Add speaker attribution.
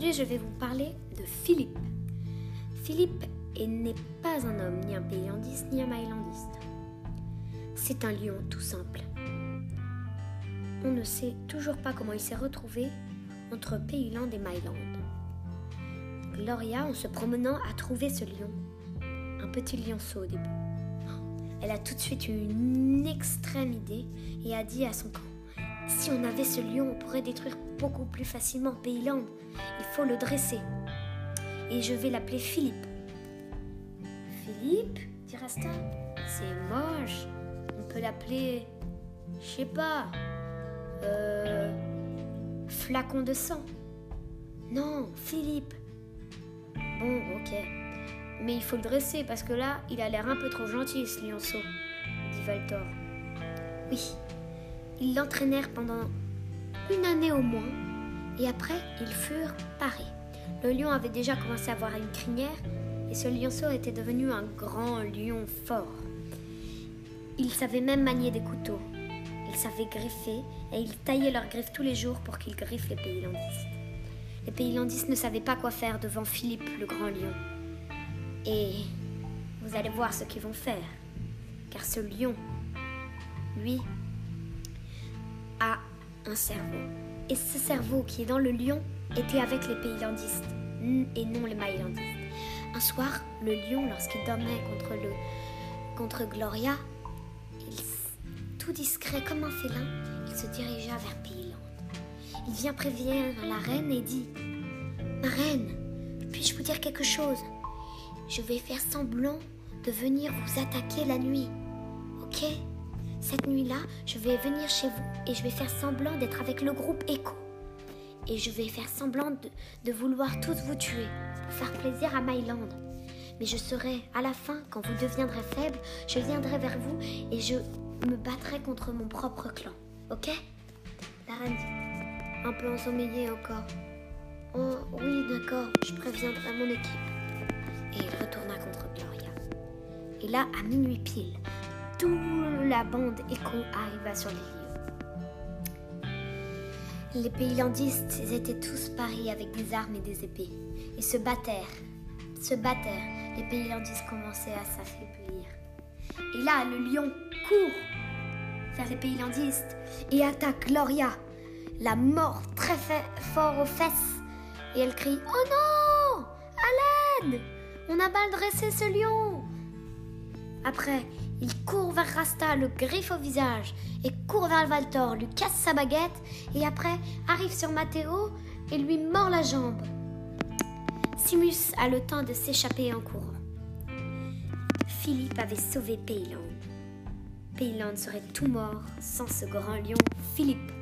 Speaker 1: Aujourd'hui, je vais vous parler de Philippe. Philippe n'est pas un homme, ni un paylandiste, ni un mylandiste. C'est un lion tout simple. On ne sait toujours pas comment il s'est retrouvé entre Payland et Myland. Gloria, en se promenant, a trouvé ce lion. Un petit lionceau au début. Elle a tout de suite eu une extrême idée et a dit à son camp Si on avait ce lion, on pourrait détruire beaucoup plus facilement Payland. Le dresser. Et je vais l'appeler Philippe. Philippe dit Rasta. C'est moche. On peut l'appeler. Je sais pas. Euh. Flacon de sang. Non, Philippe. Bon, ok. Mais il faut le dresser parce que là, il a l'air un peu trop gentil, ce lionceau, dit Valtor. Oui, ils l'entraînèrent pendant une année au moins, et après, ils furent parés. Le lion avait déjà commencé à avoir une crinière, et ce lionceau était devenu un grand lion fort. Il savait même manier des couteaux. Il savait griffer, et il taillait leurs griffes tous les jours pour qu'ils griffent les paylandistes. Les paylandistes ne savaient pas quoi faire devant Philippe, le grand lion. Et vous allez voir ce qu'ils vont faire. Car ce lion, lui, a un cerveau. Et ce cerveau qui est dans le lion était avec les paylandistes et non les mylandistes. Un soir, le lion, lorsqu'il dormait contre, Gloria, tout discret comme un félin, il se dirigea vers Payland. Il vient prévenir la reine et dit Ma reine, puis-je vous dire quelque chose? Je vais faire semblant de venir vous attaquer la nuit. Ok? Cette nuit-là, je vais venir chez vous et je vais faire semblant d'être avec le groupe Echo. Et je vais faire semblant de, vouloir tous vous tuer pour faire plaisir à Myland. Mais je serai à la fin, quand vous deviendrez faible, je viendrai vers vous et je me battrai contre mon propre clan. Ok? La dit Un peu ensommeillé encore. Oh oui, d'accord, je préviendrai mon équipe et il retourna contre Gloria. Et là, à minuit pile, toute la bande écho arriva sur les lieux. Les paylandistes étaient tous paris avec des armes et des épées, et se battèrent, se battèrent. Les paylandistes commençaient à s'affaiblir. Et là, le lion court vers les paylandistes et attaque Gloria, la mort très fort aux fesses. Et elle crie Oh non À l'aide on a mal dressé ce lion Après, il court vers Rasta, le griffe au visage, et court vers Valtor, lui casse sa baguette, et après arrive sur Matteo et lui mord la jambe. Simus a le temps de s'échapper en courant. Philippe avait sauvé Payland. Payland serait tout mort sans ce grand lion Philippe.